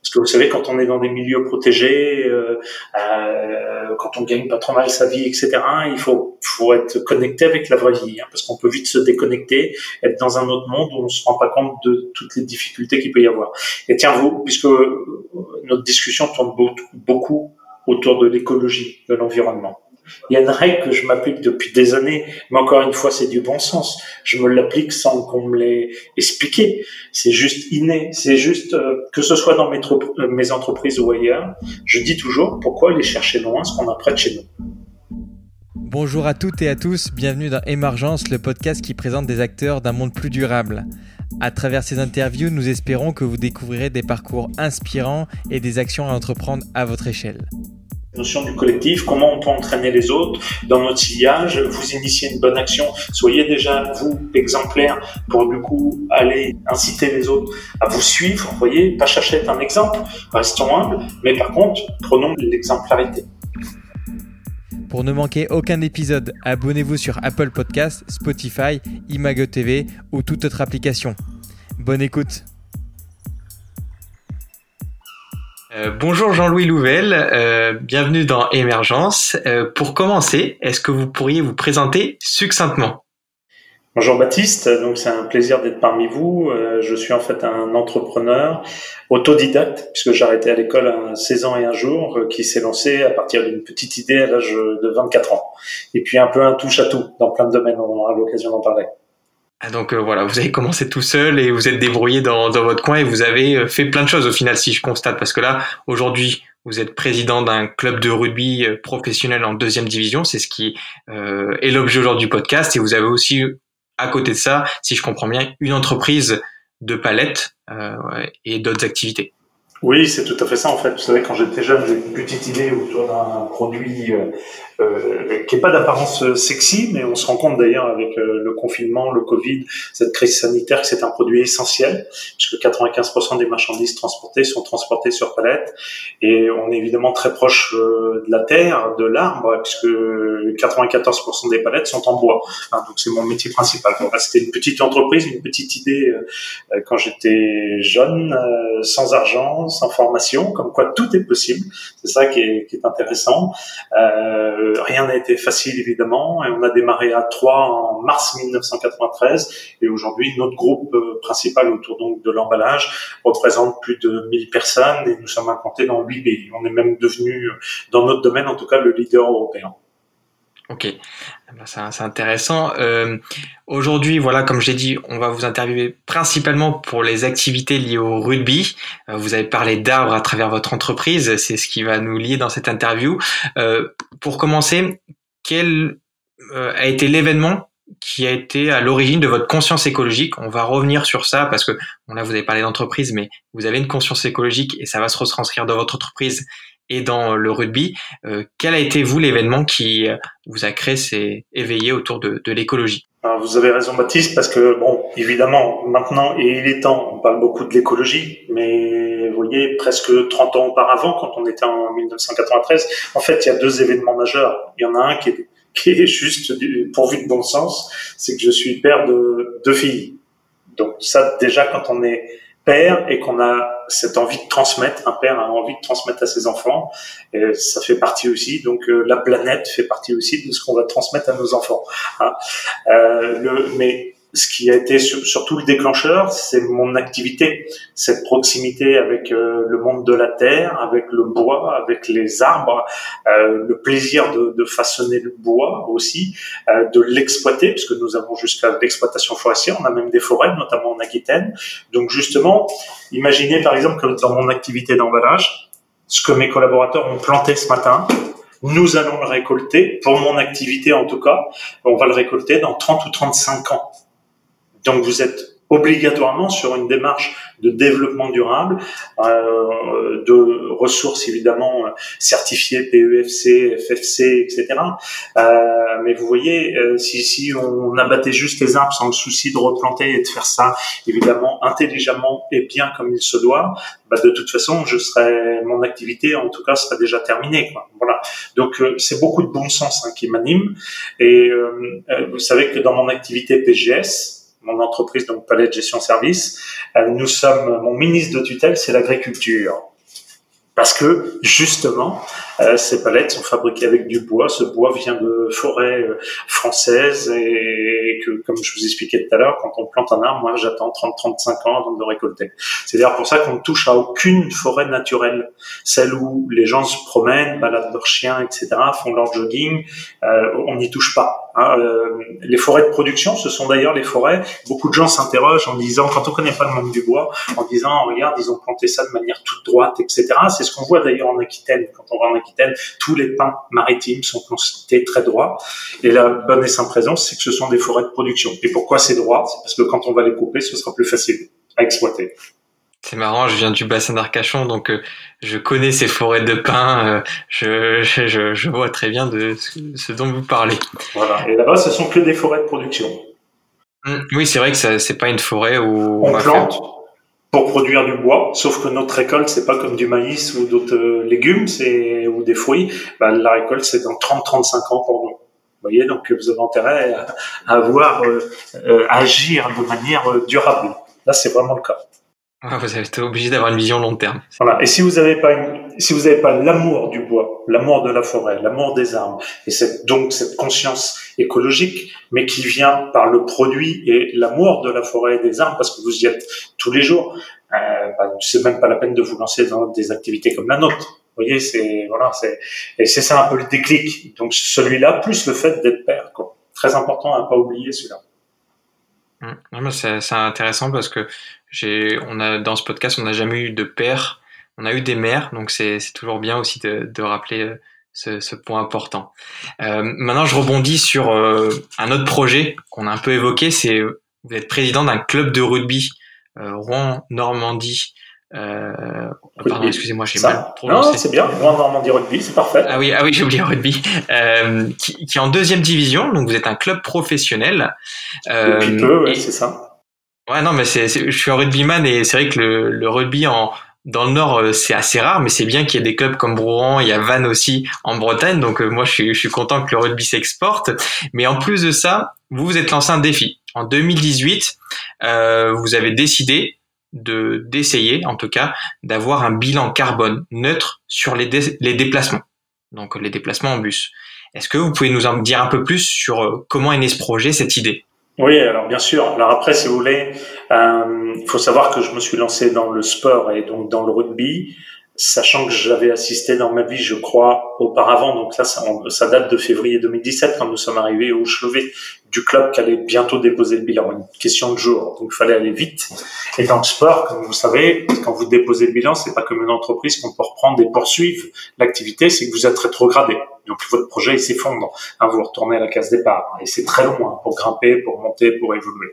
Parce que vous savez, quand on est dans des milieux protégés, euh, euh, quand on gagne pas trop mal sa vie, etc., il faut, faut être connecté avec la vraie vie, hein, parce qu'on peut vite se déconnecter, être dans un autre monde où on se rend pas compte de toutes les difficultés qu'il peut y avoir. Et tiens, vous, puisque notre discussion tourne beaucoup autour de l'écologie, de l'environnement. Il y a une règle que je m'applique depuis des années, mais encore une fois, c'est du bon sens. Je me l'applique sans qu'on me l'ait expliqué. C'est juste inné. C'est juste euh, que ce soit dans mes, euh, mes entreprises ou ailleurs, je dis toujours pourquoi aller chercher loin ce qu'on a près de chez nous. Bonjour à toutes et à tous, bienvenue dans Émergence, le podcast qui présente des acteurs d'un monde plus durable. À travers ces interviews, nous espérons que vous découvrirez des parcours inspirants et des actions à entreprendre à votre échelle notion du collectif, comment on peut entraîner les autres dans notre sillage, vous initier une bonne action, soyez déjà vous exemplaire pour du coup aller inciter les autres à vous suivre, voyez, pas chercher un exemple, restons humbles, mais par contre, prenons l'exemplarité. Pour ne manquer aucun épisode, abonnez-vous sur Apple Podcasts, Spotify, Imago TV ou toute autre application. Bonne écoute Euh, bonjour Jean-Louis Louvel, euh, bienvenue dans Émergence. Euh, pour commencer, est-ce que vous pourriez vous présenter succinctement? Bonjour Baptiste, donc c'est un plaisir d'être parmi vous. je suis en fait un entrepreneur autodidacte puisque j'ai arrêté à l'école à 16 ans et un jour qui s'est lancé à partir d'une petite idée à l'âge de 24 ans. Et puis un peu un touche à tout dans plein de domaines, on aura l'occasion d'en parler. Ah, donc euh, voilà, vous avez commencé tout seul et vous êtes débrouillé dans, dans, votre coin et vous avez euh, fait plein de choses au final, si je constate, parce que là, aujourd'hui, vous êtes président d'un club de rugby euh, professionnel en deuxième division, c'est ce qui euh, est l'objet aujourd'hui du podcast, et vous avez aussi, à côté de ça, si je comprends bien, une entreprise de palettes euh, et d'autres activités. Oui, c'est tout à fait ça en fait. Vous savez, quand j'étais jeune, j'ai une petite idée autour d'un produit euh, euh, qui n'est pas d'apparence euh, sexy, mais on se rend compte d'ailleurs avec euh, le confinement, le Covid, cette crise sanitaire, que c'est un produit essentiel, puisque 95% des marchandises transportées sont transportées sur palette, et on est évidemment très proche de la terre, de l'arbre, puisque 94% des palettes sont en bois. Hein, donc c'est mon métier principal. C'était une petite entreprise, une petite idée quand j'étais jeune, sans argent, sans formation, comme quoi tout est possible. C'est ça qui est, qui est intéressant. Euh, euh, rien n'a été facile évidemment et on a démarré à 3 en mars 1993 et aujourd'hui notre groupe euh, principal autour donc de l'emballage représente plus de 1000 personnes et nous sommes implantés dans 8 pays. On est même devenu dans notre domaine en tout cas le leader européen. Ok, eh ben, c'est intéressant. Euh, Aujourd'hui, voilà, comme j'ai dit, on va vous interviewer principalement pour les activités liées au rugby. Euh, vous avez parlé d'arbres à travers votre entreprise, c'est ce qui va nous lier dans cette interview. Euh, pour commencer, quel euh, a été l'événement qui a été à l'origine de votre conscience écologique? On va revenir sur ça parce que bon là vous avez parlé d'entreprise, mais vous avez une conscience écologique et ça va se retranscrire dans votre entreprise et dans le rugby. Euh, quel a été, vous, l'événement qui euh, vous a créé, c'est éveillé autour de, de l'écologie? Vous avez raison, Baptiste, parce que, bon, évidemment, maintenant, et il est temps, on parle beaucoup de l'écologie, mais vous voyez, presque 30 ans auparavant, quand on était en 1993, en fait, il y a deux événements majeurs. Il y en a un qui est, qui est juste pourvu de bon sens, c'est que je suis père de deux filles. Donc ça, déjà, quand on est père et qu'on a cette envie de transmettre, un père a envie de transmettre à ses enfants, et ça fait partie aussi, donc euh, la planète fait partie aussi de ce qu'on va transmettre à nos enfants. Hein. Euh, le, mais ce qui a été surtout le déclencheur, c'est mon activité, cette proximité avec euh, le monde de la terre, avec le bois, avec les arbres, euh, le plaisir de, de, façonner le bois aussi, euh, de l'exploiter, puisque nous avons jusqu'à l'exploitation forestière, on a même des forêts, notamment en Aquitaine. Donc justement, imaginez par exemple que dans mon activité d'emballage, ce que mes collaborateurs ont planté ce matin, nous allons le récolter, pour mon activité en tout cas, on va le récolter dans 30 ou 35 ans. Donc vous êtes obligatoirement sur une démarche de développement durable, euh, de ressources évidemment certifiées PEFC, FFC, etc. Euh, mais vous voyez, euh, si, si on abattait juste les arbres sans le souci de replanter et de faire ça évidemment intelligemment et bien comme il se doit, bah de toute façon, je serais mon activité en tout cas serait déjà terminée. Quoi. Voilà. Donc euh, c'est beaucoup de bon sens hein, qui m'anime. Et euh, vous savez que dans mon activité PGS, mon entreprise, donc Palais de Gestion Service, nous sommes, mon ministre de tutelle, c'est l'agriculture. Parce que justement, euh, ces palettes sont fabriquées avec du bois. Ce bois vient de forêts euh, françaises et, que, comme je vous expliquais tout à l'heure, quand on plante un arbre, moi j'attends 30-35 ans avant de le récolter. C'est d'ailleurs pour ça qu'on ne touche à aucune forêt naturelle. Celle où les gens se promènent, baladent leurs chiens, etc., font leur jogging, euh, on n'y touche pas. Hein, euh, les forêts de production, ce sont d'ailleurs les forêts. Beaucoup de gens s'interrogent en disant, quand on connaît pas le monde du bois, en disant, regarde, ils ont planté ça de manière toute droite, etc. C'est ce qu'on voit d'ailleurs en Aquitaine. Quand on va en Aquitaine, tous les pins maritimes sont plantés très droits. Et la bonne et simple raison, c'est que ce sont des forêts de production. Et pourquoi c'est droit? C'est parce que quand on va les couper, ce sera plus facile à exploiter. C'est marrant, je viens du bassin d'Arcachon, donc euh, je connais ces forêts de pins, euh, je, je, je, vois très bien de ce, dont vous parlez. Voilà, et là-bas, ce sont que des forêts de production. Hum, oui, c'est vrai que ce c'est pas une forêt où on, plante pour produire du bois, sauf que notre récolte, c'est pas comme du maïs ou d'autres euh, légumes, c'est ou des fruits. Bah, la récolte, c'est dans 30-35 ans pour nous. Vous voyez, donc vous avez intérêt à, avoir à agir de manière durable. Là, c'est vraiment le cas. Vous êtes obligé d'avoir une vision long terme. Voilà. Et si vous n'avez pas une, si vous n'avez pas l'amour du bois, l'amour de la forêt, l'amour des arbres, et cette, donc cette conscience écologique, mais qui vient par le produit et l'amour de la forêt et des arbres, parce que vous y êtes tous les jours, euh, bah, c'est même pas la peine de vous lancer dans des activités comme la nôtre. Vous voyez, c'est voilà, c'est et c'est ça un peu le déclic. Donc celui-là plus le fait d'être père, quoi. Très important à pas oublier celui-là. Mmh. C'est intéressant parce que j'ai, on a dans ce podcast, on n'a jamais eu de père, on a eu des mères, donc c'est toujours bien aussi de, de rappeler euh, ce, ce, point important. Euh, maintenant, je rebondis sur euh, un autre projet qu'on a un peu évoqué, c'est vous êtes président d'un club de rugby euh, Rouen Normandie. Euh, pardon, excusez-moi, j'ai mal prononcé. Non, c'est bien. Rouen Normandie Rugby, c'est parfait. Ah oui, ah oui, j'ai oublié rugby. Euh, qui, qui, est en deuxième division, donc vous êtes un club professionnel. Euh, Depuis peu, ouais, c'est ça. Ouais, non, mais c'est, je suis un rugbyman et c'est vrai que le, rugby en, dans le Nord, euh, c'est assez rare, mais c'est bien qu'il y ait des clubs comme Brouran, il y a Vannes aussi en Bretagne, donc euh, moi je suis, je suis content que le rugby s'exporte. Mais en plus de ça, vous vous êtes lancé un défi. En 2018, euh, vous avez décidé de d'essayer, en tout cas, d'avoir un bilan carbone neutre sur les, les déplacements, donc les déplacements en bus. Est-ce que vous pouvez nous en dire un peu plus sur comment est né ce projet, cette idée? Oui, alors bien sûr. Alors après, si vous voulez, euh, il faut savoir que je me suis lancé dans le sport et donc dans le rugby, sachant que j'avais assisté dans ma vie, je crois, auparavant. Donc là, ça, ça, date de février 2017 quand nous sommes arrivés au chevet du club qui allait bientôt déposer le bilan. Une question de jour, donc il fallait aller vite. Et dans le sport, comme vous savez, quand vous déposez le bilan, c'est pas comme une entreprise qu'on peut reprendre et poursuivre l'activité, c'est que vous êtes rétrogradé. Donc votre projet il s'effondre. Hein, vous retournez à la case départ et c'est très long hein, pour grimper, pour monter, pour évoluer.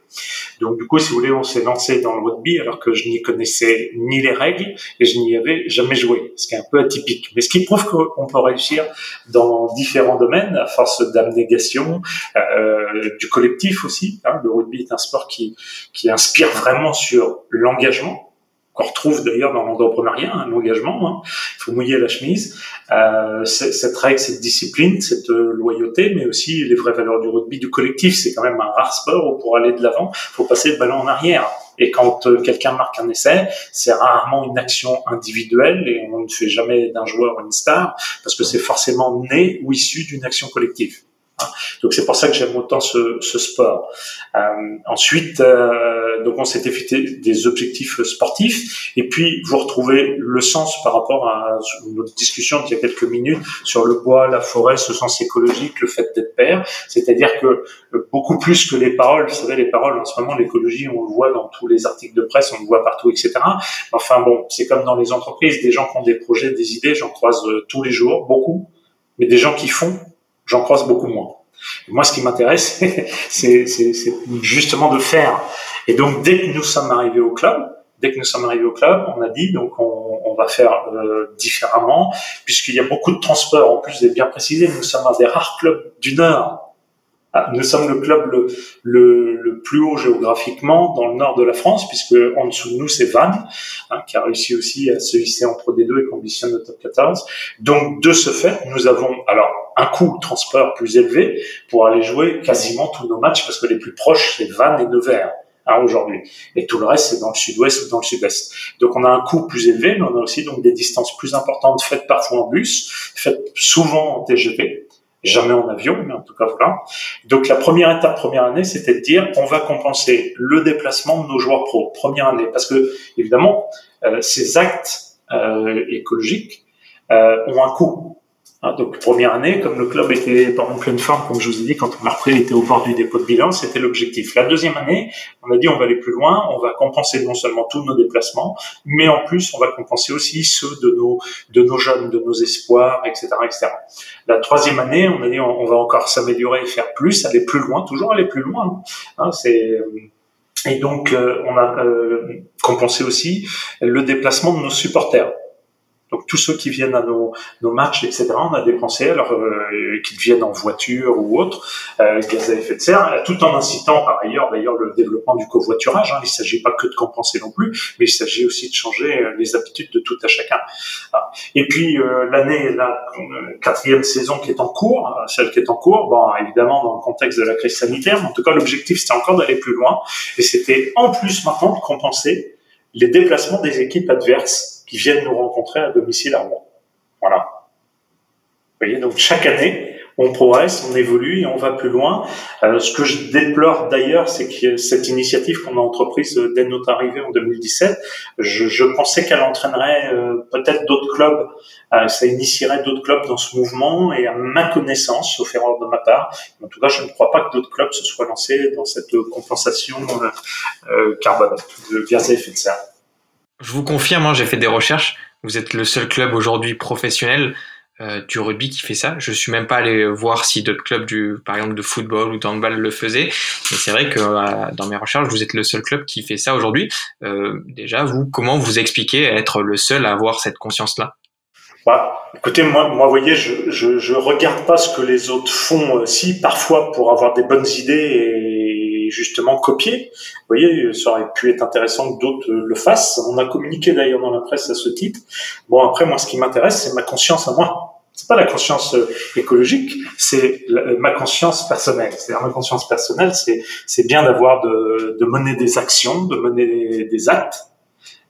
Donc du coup, si vous voulez, on s'est lancé dans le rugby alors que je n'y connaissais ni les règles et je n'y avais jamais joué, ce qui est un peu atypique. Mais ce qui prouve qu'on peut réussir dans différents domaines à force d'abnégation, euh, du collectif aussi. Hein. Le rugby est un sport qui qui inspire vraiment sur l'engagement qu'on retrouve d'ailleurs dans l'entrepreneuriat, un engagement. Hein. Il faut mouiller la chemise. Euh, cette règle, cette discipline, cette euh, loyauté, mais aussi les vraies valeurs du rugby, du collectif. C'est quand même un rare sport où pour aller de l'avant, il faut passer le ballon en arrière. Et quand euh, quelqu'un marque un essai, c'est rarement une action individuelle et on ne fait jamais d'un joueur une star parce que c'est forcément né ou issu d'une action collective. Donc c'est pour ça que j'aime autant ce, ce sport. Euh, ensuite, euh, donc on s'était fixé des objectifs sportifs et puis vous retrouvez le sens par rapport à notre discussion d'il y a quelques minutes sur le bois, la forêt, ce sens écologique, le fait d'être père. C'est-à-dire que beaucoup plus que les paroles, vous savez, les paroles en ce moment, l'écologie, on le voit dans tous les articles de presse, on le voit partout, etc. Enfin bon, c'est comme dans les entreprises, des gens qui ont des projets, des idées, j'en croise euh, tous les jours, beaucoup, mais des gens qui font, j'en croise beaucoup moins. moi, ce qui m'intéresse, c'est justement de faire. Et donc, dès que nous sommes arrivés au club, dès que nous sommes arrivés au club, on a dit donc on, on va faire euh, différemment, puisqu'il y a beaucoup de transports. En plus, vous bien précisé, nous sommes un des rares clubs du Nord nous sommes le club le, le, le, plus haut géographiquement dans le nord de la France, puisque en dessous de nous c'est Vannes, hein, qui a réussi aussi à se hisser en Pro D2 et conditionne le top 14. Donc de ce fait, nous avons alors un coût transport plus élevé pour aller jouer quasiment tous nos matchs parce que les plus proches c'est Vannes et Nevers hein, aujourd'hui et tout le reste c'est dans le sud-ouest ou dans le sud-est. Donc on a un coût plus élevé, mais on a aussi donc des distances plus importantes faites parfois en bus, faites souvent en TGV jamais en avion, mais en tout cas voilà. Donc la première étape, première année, c'était de dire on va compenser le déplacement de nos joueurs pro, première année, parce que évidemment euh, ces actes euh, écologiques euh, ont un coût. Hein, donc première année, comme le club était pas en pleine forme, comme je vous ai dit, quand on a repris, il était au bord du dépôt de bilan, c'était l'objectif. La deuxième année, on a dit on va aller plus loin, on va compenser non seulement tous nos déplacements, mais en plus on va compenser aussi ceux de nos de nos jeunes, de nos espoirs, etc., etc. La troisième année, on a dit on, va encore s'améliorer et faire plus, aller plus loin, toujours aller plus loin. Hein, c'est et donc, euh, on a euh, compensé aussi le déplacement de nos supporters. Donc tous ceux qui viennent à nos, nos matchs, etc., on a dépensé, alors euh, qu'ils viennent en voiture ou autre, euh, gaz à effet de serre, tout en incitant par ailleurs d'ailleurs le développement du covoiturage. Hein. Il ne s'agit pas que de compenser non plus, mais il s'agit aussi de changer euh, les habitudes de tout à chacun. Et puis euh, l'année, la quatrième saison qui est en cours, celle qui est en cours, bon évidemment dans le contexte de la crise sanitaire, en tout cas l'objectif c'était encore d'aller plus loin, et c'était en plus maintenant de compenser les déplacements des équipes adverses qui viennent nous rencontrer à domicile à Rouen. Voilà. Vous voyez, donc chaque année, on progresse, on évolue et on va plus loin. Euh, ce que je déplore d'ailleurs, c'est que cette initiative qu'on a entreprise euh, dès notre arrivée en 2017, je, je pensais qu'elle entraînerait euh, peut-être d'autres clubs, euh, ça initierait d'autres clubs dans ce mouvement et à ma connaissance, sauf erreur de ma part, en tout cas, je ne crois pas que d'autres clubs se soient lancés dans cette compensation carbone de gaz à effet de serre. Je vous confirme, hein, j'ai fait des recherches. Vous êtes le seul club aujourd'hui professionnel euh, du rugby qui fait ça. Je suis même pas allé voir si d'autres clubs du, par exemple, de football ou d'handball le faisaient. Mais c'est vrai que euh, dans mes recherches, vous êtes le seul club qui fait ça aujourd'hui. Euh, déjà, vous, comment vous expliquez être le seul à avoir cette conscience-là? Bah, écoutez, moi, moi, vous voyez, je, je, je regarde pas ce que les autres font. Si parfois pour avoir des bonnes idées et justement copier. Vous voyez, ça aurait pu être intéressant que d'autres le fassent. On a communiqué d'ailleurs dans la presse à ce titre. Bon, après, moi, ce qui m'intéresse, c'est ma conscience à moi. C'est pas la conscience euh, écologique, c'est ma conscience personnelle. C'est-à-dire ma conscience personnelle, c'est c'est bien d'avoir de, de mener des actions, de mener des actes,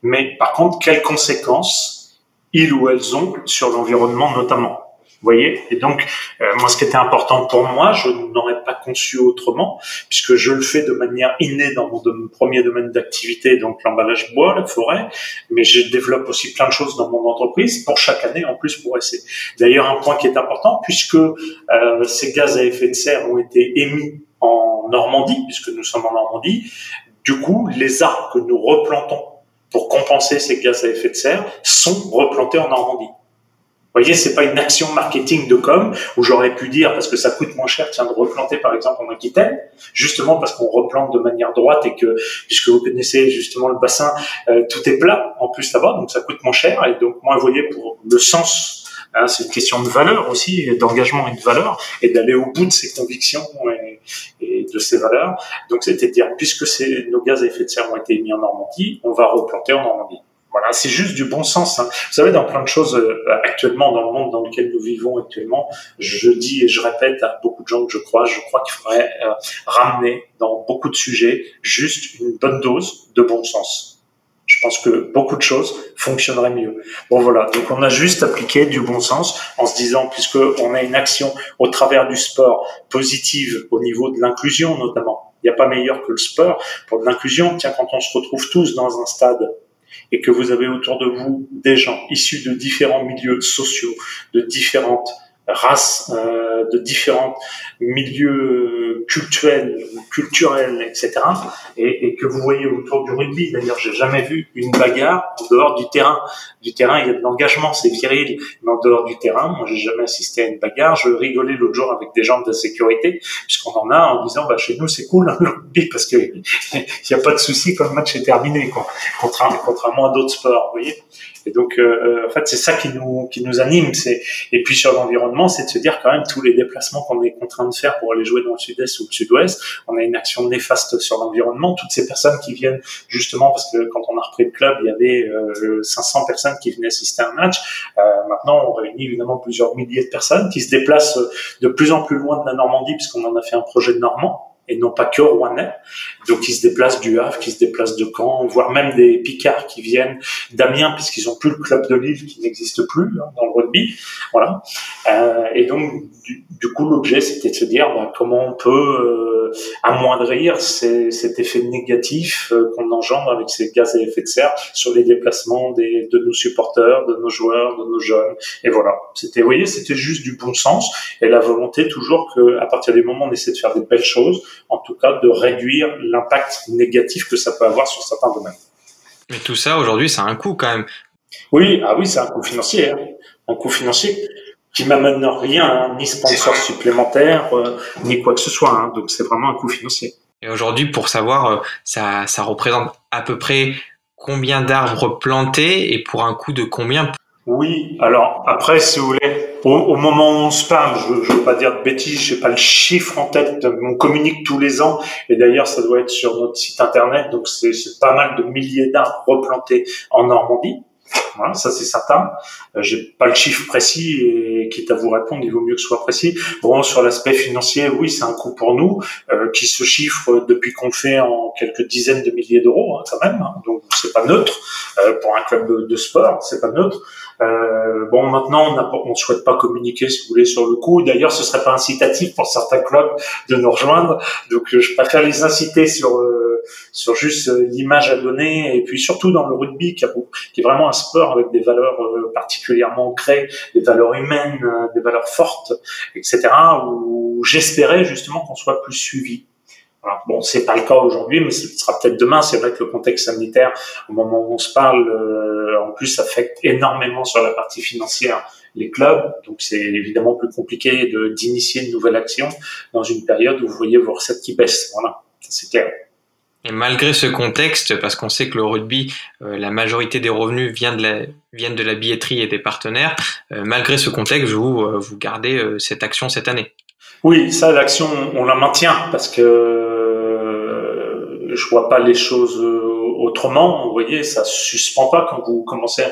mais par contre, quelles conséquences ils ou elles ont sur l'environnement notamment? Voyez Et donc, euh, moi, ce qui était important pour moi, je n'aurais pas conçu autrement, puisque je le fais de manière innée dans mon, premier domaine d'activité, donc l'emballage bois, la forêt, mais je développe aussi plein de choses dans mon entreprise pour chaque année, en plus pour essayer. D'ailleurs, un point qui est important, puisque euh, ces gaz à effet de serre ont été émis en Normandie, puisque nous sommes en Normandie, du coup, les arbres que nous replantons pour compenser ces gaz à effet de serre sont replantés en Normandie. Vous voyez, c'est pas une action marketing de com où j'aurais pu dire parce que ça coûte moins cher, tiens, de replanter par exemple en Aquitaine, justement parce qu'on replante de manière droite et que puisque vous connaissez justement le bassin, euh, tout est plat en plus là-bas, donc ça coûte moins cher et donc moi, vous voyez, pour le sens, hein, c'est une question de valeur aussi, d'engagement et de valeur et d'aller au bout de ses convictions et, de ses valeurs. Donc c'était dire puisque nos gaz à effet de serre ont été émis en Normandie, on va replanter en Normandie. Voilà, c'est juste du bon sens. Hein. Vous savez, dans plein de choses euh, actuellement, dans le monde dans lequel nous vivons actuellement, je dis et je répète à beaucoup de gens que je crois, je crois qu'il faudrait euh, ramener dans beaucoup de sujets juste une bonne dose de bon sens. Je pense que beaucoup de choses fonctionneraient mieux. Bon voilà, donc on a juste appliqué du bon sens en se disant, puisque on a une action au travers du sport positive au niveau de l'inclusion notamment. Il n'y a pas meilleur que le sport pour l'inclusion. Tiens, quand on se retrouve tous dans un stade et que vous avez autour de vous des gens issus de différents milieux sociaux, de différentes races, euh, de différents milieux culturels, culturels, etc. Et, et, que vous voyez autour du rugby. D'ailleurs, j'ai jamais vu une bagarre en dehors du terrain. Du terrain, il y a de l'engagement, c'est viril. Mais en dehors du terrain, moi, j'ai jamais assisté à une bagarre. Je rigolais l'autre jour avec des gens de la sécurité, puisqu'on en a, en disant, bah, chez nous, c'est cool, hein, le rugby, parce que il n'y a pas de souci quand le match est terminé, quoi. Contrairement à d'autres sports, vous voyez. Et donc, euh, euh, en fait, c'est ça qui nous qui nous anime. C'est et puis sur l'environnement c'est de se dire quand même tous les déplacements qu'on est contraint de faire pour aller jouer dans le sud-est ou le sud-ouest, on a une action néfaste sur l'environnement. Toutes ces personnes qui viennent justement parce que quand on a repris le club, il y avait 500 personnes qui venaient assister à un match. maintenant, on réunit évidemment plusieurs milliers de personnes qui se déplacent de plus en plus loin de la Normandie puisqu'on en a fait un projet de Normand et non pas que rouennais. Donc ils se déplacent du Havre, qui se déplacent de Caen, voire même des Picards qui viennent d'Amiens puisqu'ils ont plus le club de Lille qui n'existe plus hein, dans le rugby. Voilà. Euh, et donc du, coup l'objet c'était de se dire bah, comment on peut amoindrir cet effet négatif euh, qu'on engendre avec ces gaz à effet de serre sur les déplacements des, de nos supporters, de nos joueurs, de nos jeunes. Et voilà. C'était, vous voyez, c'était juste du bon sens et la volonté toujours que à partir du moment où on essaie de faire des belles choses en tout cas de réduire l'impact négatif que ça peut avoir sur certains domaines. Mais tout ça, aujourd'hui, ça a un coût quand même. Oui, ah oui, c'est un coût financier. Hein. Un coût financier qui m'amène rien, hein, ni sponsor supplémentaire, euh, ni quoi que ce soit. Hein. Donc c'est vraiment un coût financier. Et aujourd'hui, pour savoir, euh, ça, ça représente à peu près combien d'arbres plantés et pour un coût de combien? Oui, alors après, si vous voulez, au, moment où on se parle, je ne veux pas dire de bêtises, j'ai pas le chiffre en tête, on communique tous les ans, et d'ailleurs ça doit être sur notre site internet, donc c'est pas mal de milliers d'arbres replantés en Normandie. Voilà, ça c'est certain. Euh, j'ai pas le chiffre précis et quitte à vous répondre, il vaut mieux que ce soit précis. Bon, sur l'aspect financier, oui, c'est un coût pour nous euh, qui se chiffre depuis qu'on le fait en quelques dizaines de milliers d'euros hein, quand même. Hein. Donc c'est pas neutre euh, pour un club de, sport, c'est pas neutre. Euh, bon, maintenant, on ne souhaite pas communiquer, si vous voulez, sur le coup. D'ailleurs, ce serait pas incitatif pour certains clubs de nous rejoindre. Donc, je préfère les inciter sur sur juste l'image à donner et puis surtout dans le rugby qui, est vraiment un sport avec des valeurs particulièrement ancrées, des valeurs humaines, des valeurs fortes, etc. Où j'espérais justement qu'on soit plus suivi. Alors, bon, c'est pas le cas aujourd'hui, mais ce sera peut-être demain. C'est vrai que le contexte sanitaire, au moment où on se parle, euh, en plus, affecte énormément sur la partie financière les clubs. Donc, c'est évidemment plus compliqué d'initier une nouvelle action dans une période où vous voyez vos recettes qui baissent. Voilà, c'est clair. Et malgré ce contexte, parce qu'on sait que le rugby, euh, la majorité des revenus vient de la, viennent de la billetterie et des partenaires, euh, malgré ce contexte, vous, vous gardez cette action cette année. Oui, ça, l'action, on la maintient parce que je vois pas les choses euh, autrement. Vous voyez, ça suspend pas quand vous commencez.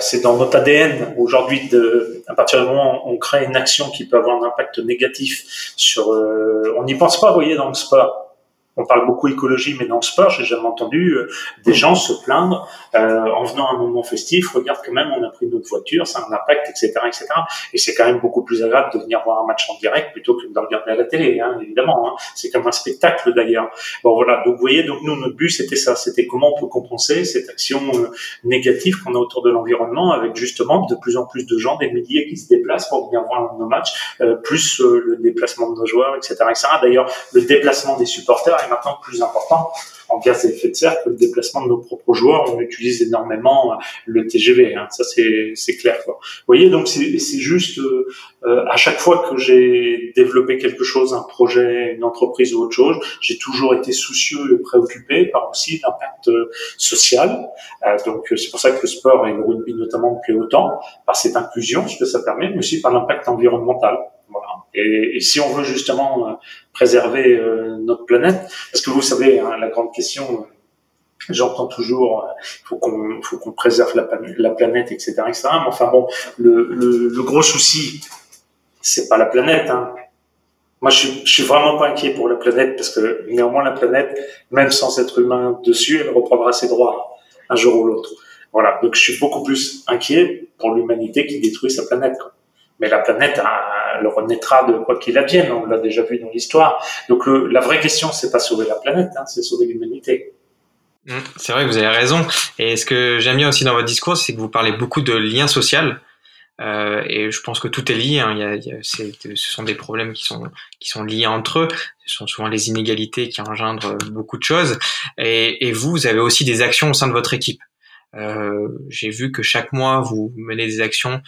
c'est dans notre ADN aujourd'hui. De, à partir du moment où on crée une action qui peut avoir un impact négatif sur, euh, on n'y pense pas. Vous voyez, dans le sport on parle beaucoup écologie, mais dans le sport, j'ai jamais entendu euh, des gens se plaindre euh, en venant à un moment festif. Regarde quand même, on a pris notre voiture, ça a un impact, etc., etc. Et c'est quand même beaucoup plus agréable de venir voir un match en direct plutôt que de regarder à la télé, hein, évidemment. Hein. C'est comme un spectacle d'ailleurs. Bon voilà. Donc vous voyez, donc nous notre but c'était ça, c'était comment on peut compenser cette action euh, négative qu'on a autour de l'environnement avec justement de plus en plus de gens, des milliers qui se déplacent pour venir voir nos matchs, euh, plus le déplacement de nos joueurs, etc., etc. D'ailleurs, le déplacement des supporters maintenant plus important en gaz à effet de serre que le déplacement de nos propres joueurs. On utilise énormément euh, le TGV, hein. ça c'est clair. Quoi. Vous voyez, donc c'est juste euh, euh, à chaque fois que j'ai développé quelque chose, un projet, une entreprise ou autre chose, j'ai toujours été soucieux et préoccupé par aussi l'impact social. donc c'est pour ça que le sport et le rugby notamment me plaît autant, par cette inclusion, ce que ça permet, mais aussi par l'impact environnemental. Et, si on veut justement euh, préserver euh, notre planète, parce que vous savez, hein, la grande question, euh, j'entends toujours, il faut qu'on préserve la, la, planète, etc., etc. Mais enfin bon, le, gros souci, c'est pas la planète. Hein. Moi, je, je suis vraiment pas inquiet pour la planète parce que néanmoins la planète, même sans être humain dessus, elle reprendra ses droits un jour ou l'autre. Voilà. Donc, je suis beaucoup plus inquiet pour l'humanité qui détruit sa planète. Mais la planète elle renaîtra de quoi qu'il advienne. On l'a déjà vu dans l'histoire. Donc la vraie question, c'est pas sauver la planète, hein, c'est sauver l'humanité. Mmh, c'est vrai vous avez raison. Et ce que j'aime bien aussi dans votre discours, c'est que vous parlez beaucoup de lien social. Euh, et je pense que tout est lié. Hein. Il y a, il y a, ce sont des problèmes qui sont qui sont liés entre eux. Ce sont souvent les inégalités qui engendrent beaucoup de choses. Et, et vous, vous avez aussi des actions au sein de votre équipe. Euh, J'ai vu que chaque mois, vous menez des actions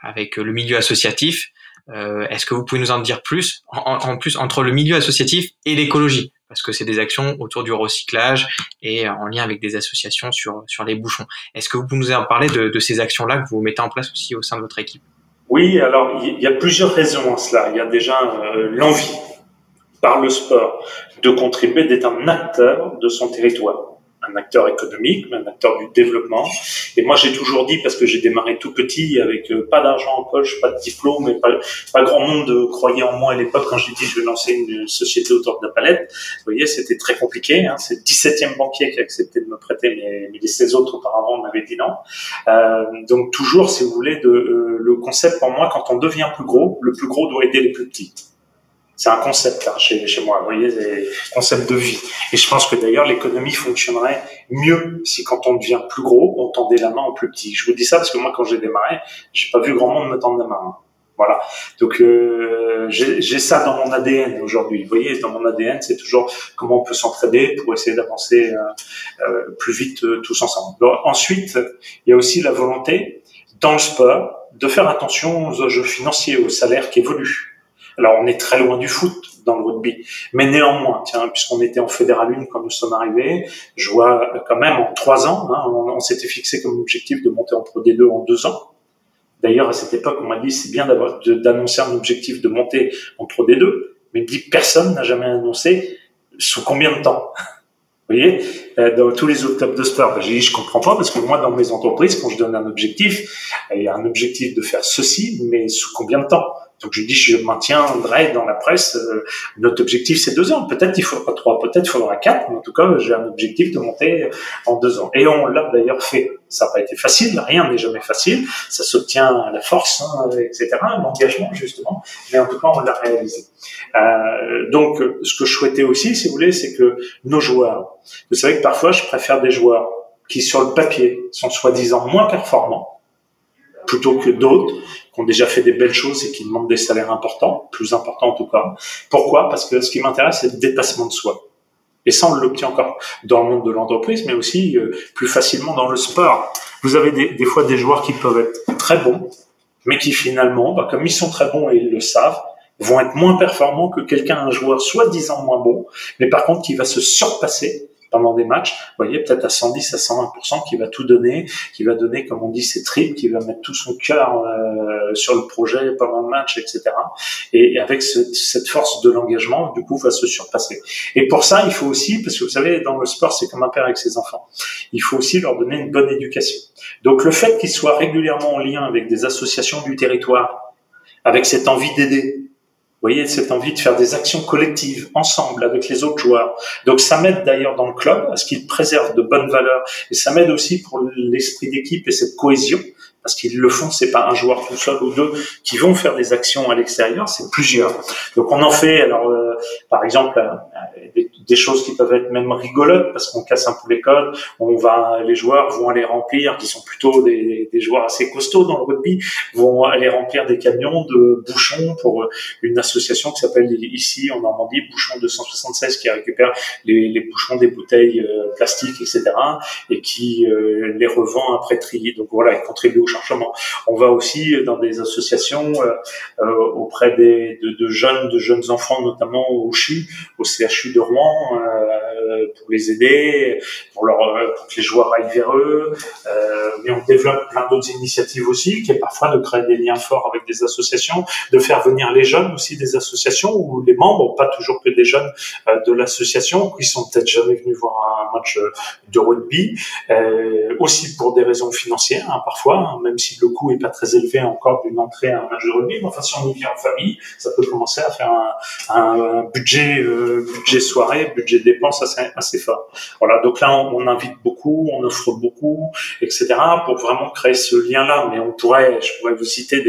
avec le milieu associatif. Euh, Est-ce que vous pouvez nous en dire plus en, plus entre le milieu associatif et l'écologie? Parce que c'est des actions autour du recyclage et en lien avec des associations sur sur les bouchons. Est-ce que vous pouvez nous en parler de, de ces actions-là que vous mettez en place aussi au sein de votre équipe? Oui, alors il y a plusieurs raisons à cela. Il y a déjà euh, l'envie par le sport de contribuer, d'être un acteur de son territoire un acteur économique, un acteur du développement. Et moi, j'ai toujours dit, parce que j'ai démarré tout petit, avec euh, pas d'argent en poche, pas de diplôme, et pas, pas grand monde croyait en moi à l'époque quand j'ai dit je vais lancer une société autour de la palette. Vous voyez, c'était très compliqué. Hein. C'est le 17e banquier qui a accepté de me prêter, mais, les 16 autres auparavant m'avaient dit non. Euh, donc toujours, si vous voulez, de, euh, le concept pour moi, quand on devient plus gros, le plus gros doit aider les plus petits. C'est un concept hein, chez, chez moi, vous voyez, c'est concept de vie. Et je pense que d'ailleurs l'économie fonctionnerait mieux si quand on devient plus gros, on tendait la main au plus petit. Je vous dis ça parce que moi quand j'ai démarré, j'ai pas vu grand monde me tendre la main. Hein. Voilà. Donc euh, j'ai ça dans mon ADN aujourd'hui. Vous voyez, dans mon ADN, c'est toujours comment on peut s'entraider pour essayer d'avancer euh, euh, plus vite euh, tous ensemble. ensuite, il y a aussi la volonté dans le sport de faire attention aux enjeux financiers, aux salaires qui évoluent. Alors on est très loin du foot dans le rugby, mais néanmoins, tiens, puisqu'on était en fédéral 1 quand nous sommes arrivés, je vois quand même en trois ans, hein, on, s'était fixé comme objectif de monter en Pro D2 en deux ans. D'ailleurs, à cette époque, on m'a dit c'est bien d'annoncer un objectif de monter en Pro D2, mais dit personne n'a jamais annoncé sous combien de temps? Vous voyez, euh, dans tous les autres clubs de sport, ben, j'ai dit je comprends pas parce que moi dans mes entreprises, quand je donne un objectif, il y a un objectif de faire ceci, mais sous combien de temps? Donc je dis, je maintiendrai dans la presse, euh, notre objectif c'est deux ans. Peut-être il faudra trois, peut-être il faudra quatre, mais en tout cas j'ai un objectif de monter en deux ans. Et on l'a d'ailleurs fait. Ça n'a pas été facile, rien n'est jamais facile. Ça s'obtient à la force, hein, etc., l'engagement justement. Mais en tout cas on l'a réalisé. Euh, donc ce que je souhaitais aussi, si vous voulez, c'est que nos joueurs, vous savez que parfois je préfère des joueurs qui sur le papier sont soi-disant moins performants plutôt que d'autres ont déjà fait des belles choses et qui demandent des salaires importants, plus importants en tout cas. Pourquoi? Parce que ce qui m'intéresse, c'est le dépassement de soi. Et ça, on l'obtient encore dans le monde de l'entreprise, mais aussi euh, plus facilement dans le sport. Vous avez des, des, fois des joueurs qui peuvent être très bons, mais qui finalement, bah, comme ils sont très bons et ils le savent, vont être moins performants que quelqu'un, un joueur soi-disant moins bon, mais par contre qui va se surpasser pendant des matchs, vous voyez, peut-être à 110 à 120%, qui va tout donner, qui va donner, comme on dit, ses tripes, qui va mettre tout son cœur euh, sur le projet pendant le match, etc. Et, avec cette force de l'engagement, du coup, va se surpasser. Et pour ça, il faut aussi, parce que vous savez, dans le sport, c'est comme un père avec ses enfants, il faut aussi leur donner une bonne éducation. Donc le fait qu'ils soient régulièrement en lien avec des associations du territoire, avec cette envie d'aider, voyez, cette envie de faire des actions collectives ensemble avec les autres joueurs. Donc ça m'aide d'ailleurs dans le club à ce qu'il préserve de bonnes valeurs et ça m'aide aussi pour l'esprit d'équipe et cette cohésion parce qu'ils le font, c'est pas un joueur tout seul ou deux qui vont faire des actions à l'extérieur, c'est plusieurs. Donc on en fait, alors euh, par exemple, euh, des, choses qui peuvent être même rigolotes parce qu'on casse un peu les codes, on va, les joueurs vont aller remplir, qui sont plutôt des, des joueurs assez costauds dans le rugby, vont aller remplir des camions de bouchons pour une association qui s'appelle ici en Normandie Bouchons 276 qui récupère les, les bouchons des bouteilles euh, plastiques, etc. et qui les revend après tri. Donc voilà, ils contribuent on va aussi dans des associations euh, euh, auprès des, de, de, jeunes, de jeunes enfants, notamment au CHU, au CHU de Rouen, euh, pour les aider, pour, leur, pour que les joueurs aillent vers eux. mais on développe plein d'autres initiatives aussi, qui est parfois de créer des liens forts avec des associations, de faire venir les jeunes aussi des associations ou les membres, pas toujours que des jeunes de l'association, qui sont peut-être jamais venus voir un match de rugby, aussi pour des raisons financières hein, parfois. Hein, même si le coût est pas très élevé encore d'une entrée à un match de rugby. Mais enfin, si on y vient en famille, ça peut commencer à faire un, un budget, euh, budget soirée, budget dépenses assez, assez fort. Voilà. Donc là, on, invite beaucoup, on offre beaucoup, etc. pour vraiment créer ce lien-là. Mais on pourrait, je pourrais vous citer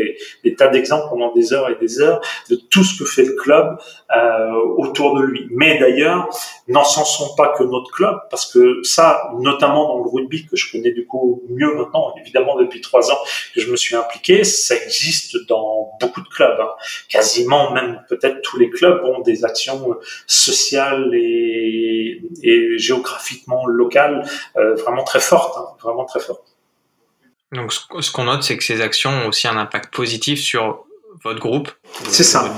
des, tas d'exemples pendant des heures et des heures de tout ce que fait le club euh, autour de lui. Mais d'ailleurs, n'encensons pas que notre club, parce que ça, notamment dans le rugby que je connais du coup mieux maintenant, évidemment depuis trois ans que je me suis impliqué, ça existe dans beaucoup de clubs. Hein. Quasiment même peut-être tous les clubs ont des actions sociales et, et géographiquement locales euh, vraiment très fortes, hein, vraiment très fortes. Donc ce qu'on note, c'est que ces actions ont aussi un impact positif sur votre groupe, c'est ça,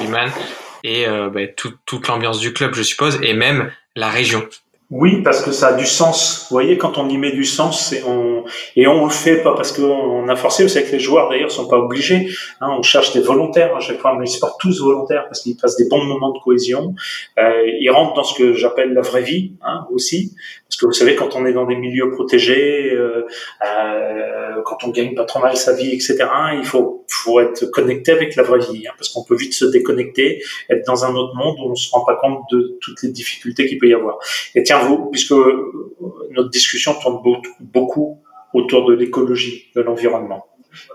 et euh, bah, toute l'ambiance du club, je suppose, et même la région. Oui, parce que ça a du sens. Vous voyez, quand on y met du sens, et on, et on le fait pas parce qu'on a forcé, vous savez que les joueurs d'ailleurs sont pas obligés. Hein, on cherche des volontaires à chaque fois, mais ils sont tous volontaires parce qu'ils passent des bons moments de cohésion. Euh, ils rentrent dans ce que j'appelle la vraie vie hein, aussi. Parce que vous savez, quand on est dans des milieux protégés, euh, euh, quand on gagne pas trop mal sa vie, etc., il faut, faut être connecté avec la vraie vie, hein, parce qu'on peut vite se déconnecter, être dans un autre monde où on se rend pas compte de toutes les difficultés qu'il peut y avoir. Et tiens, puisque notre discussion tourne beaucoup autour de l'écologie, de l'environnement.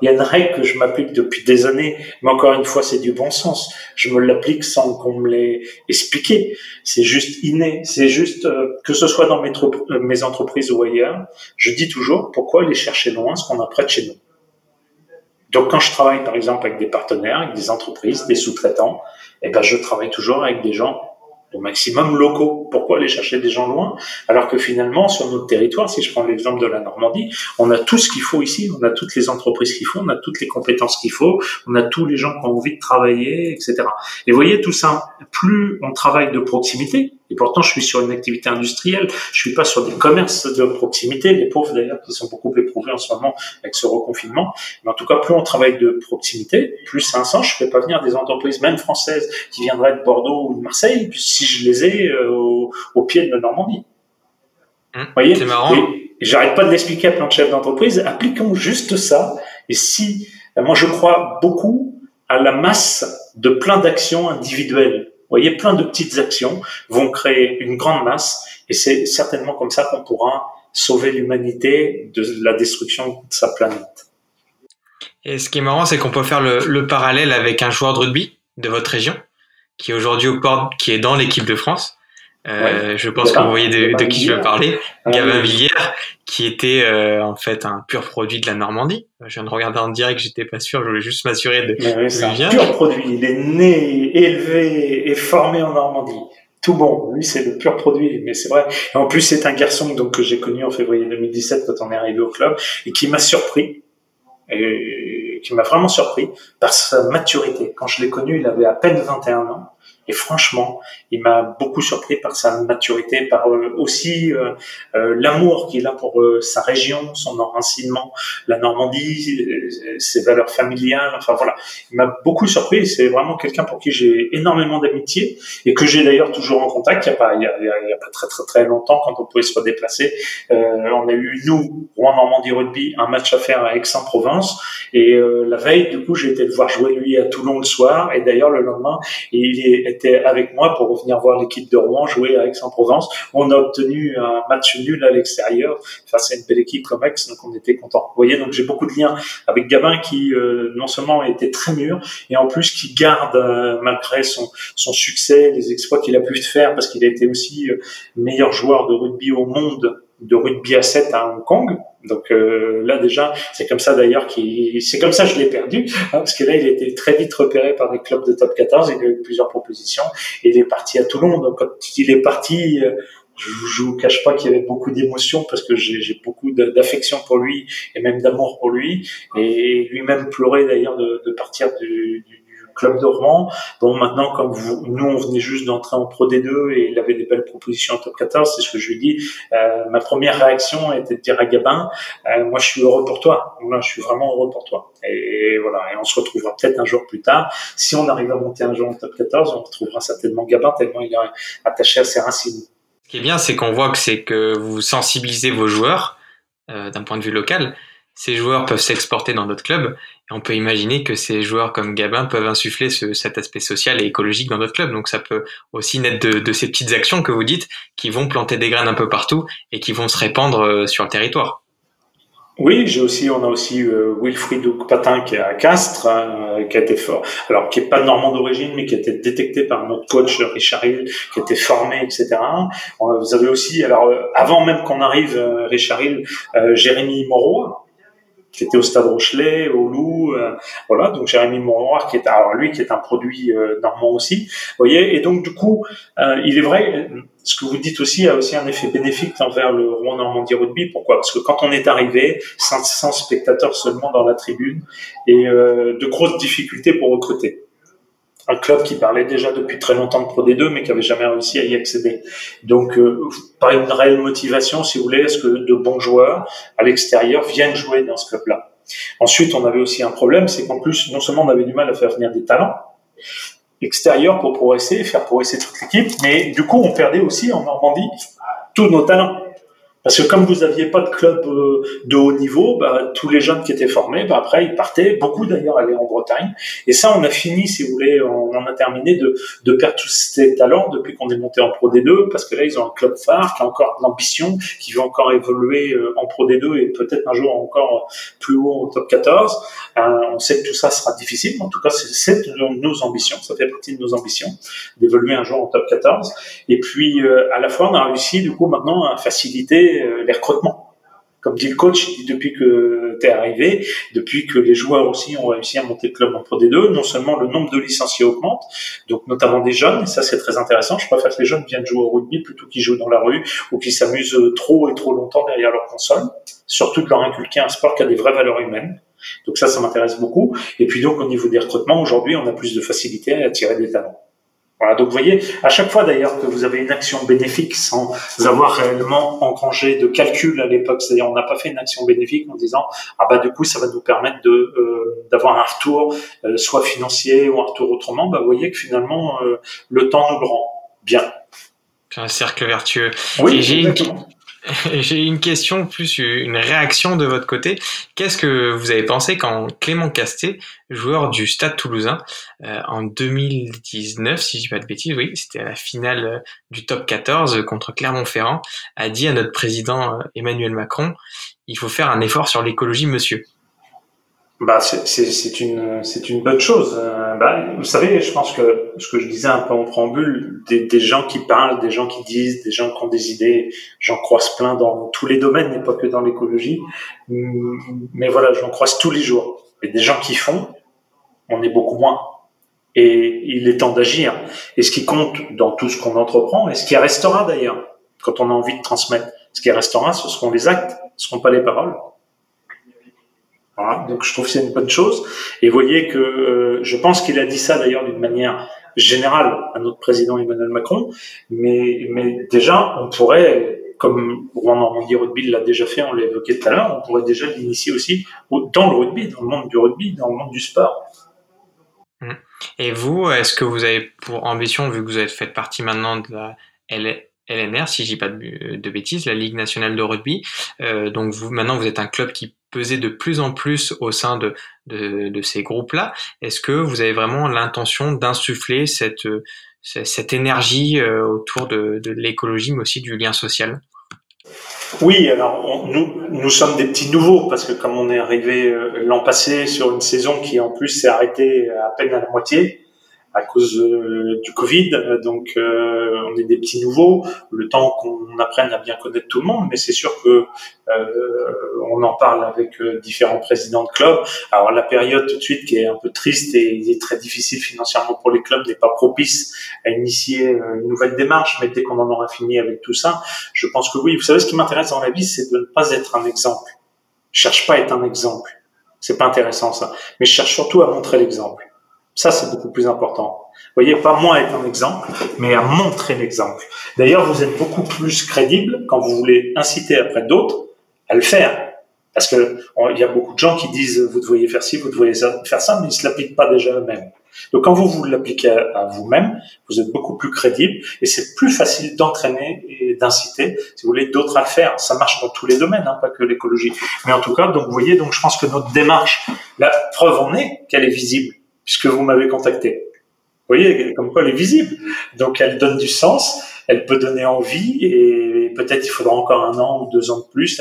Il y a une règle que je m'applique depuis des années, mais encore une fois, c'est du bon sens. Je me l'applique sans qu'on me l'ait expliqué. C'est juste inné. C'est juste euh, que ce soit dans mes, euh, mes entreprises ou ailleurs, je dis toujours pourquoi aller chercher loin ce qu'on a chez nous. Donc, quand je travaille, par exemple, avec des partenaires, avec des entreprises, des sous-traitants, eh ben, je travaille toujours avec des gens au maximum locaux. Pourquoi aller chercher des gens loin Alors que finalement, sur notre territoire, si je prends l'exemple de la Normandie, on a tout ce qu'il faut ici, on a toutes les entreprises qu'il faut, on a toutes les compétences qu'il faut, on a tous les gens qui ont envie de travailler, etc. Et vous voyez, tout ça, plus on travaille de proximité, et pourtant, je suis sur une activité industrielle. Je suis pas sur des commerces de proximité. Les pauvres, d'ailleurs, qui sont beaucoup éprouvés en ce moment avec ce reconfinement. Mais en tout cas, plus on travaille de proximité, plus c'est un sens. Je fais pas venir des entreprises, même françaises, qui viendraient de Bordeaux ou de Marseille, si je les ai euh, au, pied de la Normandie. Mmh, Vous voyez? C'est marrant. Et, j'arrête pas de l'expliquer à plein de chefs d'entreprise. Appliquons juste ça. Et si, moi, je crois beaucoup à la masse de plein d'actions individuelles voyez, plein de petites actions vont créer une grande masse et c'est certainement comme ça qu'on pourra sauver l'humanité de la destruction de sa planète. Et ce qui est marrant, c'est qu'on peut faire le, parallèle avec un joueur de rugby de votre région, qui est aujourd'hui au port, qui est dans l'équipe de France. Euh, je pense que vous voyez de, qui je veux parler. Gavin Villiers, qui était euh, en fait un pur produit de la Normandie. Je viens de regarder en direct, j'étais pas sûr, je voulais juste m'assurer de oui, c'est un pur produit. Il est né, élevé et formé en Normandie. Tout bon, lui c'est le pur produit, mais c'est vrai. Et en plus c'est un garçon donc que j'ai connu en février 2017 quand on est arrivé au club et qui m'a surpris et qui m'a vraiment surpris par sa maturité. Quand je l'ai connu, il avait à peine 21 ans et franchement, il m'a beaucoup surpris par sa maturité, par euh, aussi euh, euh, l'amour qu'il a pour sa région, son enracinement, la Normandie, ses valeurs familiales. Enfin voilà, il m'a beaucoup surpris. C'est vraiment quelqu'un pour qui j'ai énormément d'amitié et que j'ai d'ailleurs toujours en contact. Il y a pas, y a, pas très très très longtemps, quand on pouvait se redéplacer, on a eu nous, Rouen Normandie Rugby, un match à faire à Aix-en-Provence. Et la veille, du coup, j'ai été le voir jouer lui à Toulon le soir. Et d'ailleurs le lendemain, il était avec moi pour venir voir l'équipe de Rouen jouer à Aix-en-Provence. On a obtenu un match nul à l'extérieur face à une belle équipe comme Aix, donc on était content. Vous voyez, donc j'ai beaucoup de liens avec Gabin qui euh, non seulement était très mûr et en plus qui garde euh, malgré son, son succès, les exploits qu'il a pu faire parce qu'il a été aussi euh, meilleur joueur de rugby au monde de rugby à 7 à Hong Kong. Donc euh, là déjà, c'est comme ça d'ailleurs qu'il, c'est comme ça que je l'ai perdu, hein, parce que là il été très vite repéré par des clubs de top 14, il a eu plusieurs propositions, et il est parti à Toulon. Donc quand il est parti, euh, je, je vous cache pas qu'il y avait beaucoup d'émotions parce que j'ai beaucoup d'affection pour lui et même d'amour pour lui, et lui-même pleurait d'ailleurs de, de, partir du, du club de Rouen. Bon, maintenant, comme nous, on venait juste d'entrer en Pro D2 et il avait des belles propositions en top 14, c'est ce que je lui dis. Euh, ma première réaction était de dire à Gabin, euh, moi, je suis heureux pour toi. Moi, je suis vraiment heureux pour toi. Et voilà. Et on se retrouvera peut-être un jour plus tard. Si on arrive à monter un jour en top 14, on retrouvera certainement Gabin tellement il est attaché à ses racines. Ce qui est bien, c'est qu'on voit que c'est que vous sensibilisez vos joueurs euh, d'un point de vue local ces joueurs peuvent s'exporter dans d'autres clubs et on peut imaginer que ces joueurs comme Gabin peuvent insuffler ce, cet aspect social et écologique dans d'autres clubs. Donc ça peut aussi naître de, de, ces petites actions que vous dites qui vont planter des graines un peu partout et qui vont se répandre euh, sur le territoire. Oui, j'ai aussi, on a aussi euh, Wilfried Patin qui est à Castres, hein, qui a été fort, alors qui est pas normand d'origine, mais qui a été détecté par notre coach Richard Hill, qui a été formé, etc. Vous avez aussi, alors euh, avant même qu'on arrive, euh, Richard Hill, Jérémy Moreau, qui était au Stade Rochelet, au Loup, euh, voilà. Donc Jérémy Moroir, qui est alors lui qui est un produit euh, normand aussi, voyez. Et donc du coup, euh, il est vrai, ce que vous dites aussi a aussi un effet bénéfique envers le Rouen Normandie Rugby. Pourquoi? Parce que quand on est arrivé, 500 spectateurs seulement dans la tribune et de grosses difficultés pour recruter. Un club qui parlait déjà depuis très longtemps de Pro D2, mais qui avait jamais réussi à y accéder. Donc, euh, pas une réelle motivation, si vous voulez, à ce que de bons joueurs à l'extérieur viennent jouer dans ce club-là? Ensuite, on avait aussi un problème, c'est qu'en plus, non seulement on avait du mal à faire venir des talents extérieurs pour progresser, faire progresser toute l'équipe, mais du coup, on perdait aussi en Normandie tous nos talents. Parce que comme vous aviez pas de club euh, de haut niveau, bah, tous les jeunes qui étaient formés, bah, après ils partaient, beaucoup d'ailleurs allaient en Bretagne. Et ça, on a fini, si vous voulez, on en a terminé de, de perdre tous ces talents depuis qu'on est monté en Pro D2, parce que là ils ont un club phare qui a encore l'ambition, qui veut encore évoluer euh, en Pro D2 et peut-être un jour encore plus haut au top 14. Euh, on sait que tout ça sera difficile, en tout cas c'est nos ambitions, ça fait partie de nos ambitions d'évoluer un jour en top 14. Et puis à la fois on a réussi du coup maintenant à faciliter euh, les recrutements. Comme dit le coach, depuis que tu es arrivé, depuis que les joueurs aussi ont réussi à monter le club en Pro D2, non seulement le nombre de licenciés augmente, donc notamment des jeunes, et ça c'est très intéressant. Je préfère que les jeunes viennent jouer au rugby plutôt qu'ils jouent dans la rue ou qu'ils s'amusent trop et trop longtemps derrière leur console. Surtout de leur inculquer un sport qui a des vraies valeurs humaines. Donc ça, ça m'intéresse beaucoup. Et puis donc au niveau des recrutements, aujourd'hui, on a plus de facilité à attirer des talents. Voilà, donc vous voyez, à chaque fois d'ailleurs que vous avez une action bénéfique sans avoir réellement engrangé de calcul à l'époque, c'est-à-dire on n'a pas fait une action bénéfique en disant ah bah du coup ça va nous permettre de euh, d'avoir un retour euh, soit financier ou un retour autrement, bah vous voyez que finalement euh, le temps nous le rend bien. C'est un cercle vertueux. Oui, j'ai une, J'ai une question, plus une réaction de votre côté. Qu'est-ce que vous avez pensé quand Clément Castet, joueur du Stade Toulousain, euh, en 2019, si je dis pas de bêtises, oui, c'était à la finale euh, du top 14 contre Clermont-Ferrand, a dit à notre président euh, Emmanuel Macron, il faut faire un effort sur l'écologie, monsieur bah, c'est une, une bonne chose. Euh, bah, vous savez, je pense que ce que je disais un peu en préambule, des, des, gens qui parlent, des gens qui disent, des gens qui ont des idées, j'en croise plein dans tous les domaines, et pas que dans l'écologie. Mais voilà, j'en croise tous les jours. Et des gens qui font, on est beaucoup moins. Et il est temps d'agir. Et ce qui compte dans tout ce qu'on entreprend, et ce qui restera d'ailleurs, quand on a envie de transmettre, ce qui restera, ce seront les actes, ce ne seront pas les paroles. Donc je trouve que c'est une bonne chose. Et voyez que euh, je pense qu'il a dit ça d'ailleurs d'une manière générale à notre président Emmanuel Macron, mais, mais déjà on pourrait, comme Rouen Normandie Rugby l'a déjà fait, on l'a évoqué tout à l'heure, on pourrait déjà l'initier aussi dans le rugby, dans le monde du rugby, dans le monde du sport. Mmh. Et vous, est-ce que vous avez pour ambition, vu que vous êtes fait partie maintenant de la LNR, si je dis pas de, bêtises, la Ligue nationale de rugby, euh, donc vous maintenant vous êtes un club qui peser de plus en plus au sein de, de, ces groupes-là. Est-ce que vous avez vraiment l'intention d'insuffler cette, cette énergie euh, autour de, de l'écologie, mais aussi du lien social? Oui, alors nous, nous sommes des petits nouveaux parce que comme on est arrivé euh, l'an passé sur une saison qui en plus s'est arrêtée à peine à la moitié, à cause euh, du Covid. Donc, euh, on est des petits nouveaux. Le temps qu'on apprenne à bien connaître tout le monde, mais c'est sûr que euh, on en parle avec différents présidents de clubs. Alors, la période tout de suite qui est un peu triste et est très difficile financièrement pour les clubs n'est pas propice à initier une nouvelle démarche. Mais dès qu'on en aura fini avec tout ça, je pense que oui. Vous savez, ce qui m'intéresse dans la vie, c'est de ne pas être un exemple. Je cherche pas à être un exemple. C'est pas intéressant ça. Mais je cherche surtout à montrer l'exemple. Ça, c'est beaucoup plus important. Vous voyez, pas moi être un exemple, mais à montrer l'exemple. D'ailleurs, vous êtes beaucoup plus crédible quand vous voulez inciter après d'autres à le faire. Parce que il y a beaucoup de gens qui disent vous devriez faire ci, vous devriez faire ça, mais ils se l'appliquent pas déjà eux-mêmes. Donc quand vous vous l'appliquez à, vous-même, vous êtes beaucoup plus crédible et c'est plus facile d'entraîner et d'inciter, si vous voulez, d'autres à le faire. Ça marche dans tous les domaines, hein, pas que l'écologie. Mais en tout cas, donc vous voyez, donc je pense que notre démarche, la preuve en est qu'elle est visible puisque vous m'avez contacté. Vous voyez, comme quoi elle est visible. Donc elle donne du sens, elle peut donner envie et peut-être il faudra encore un an ou deux ans de plus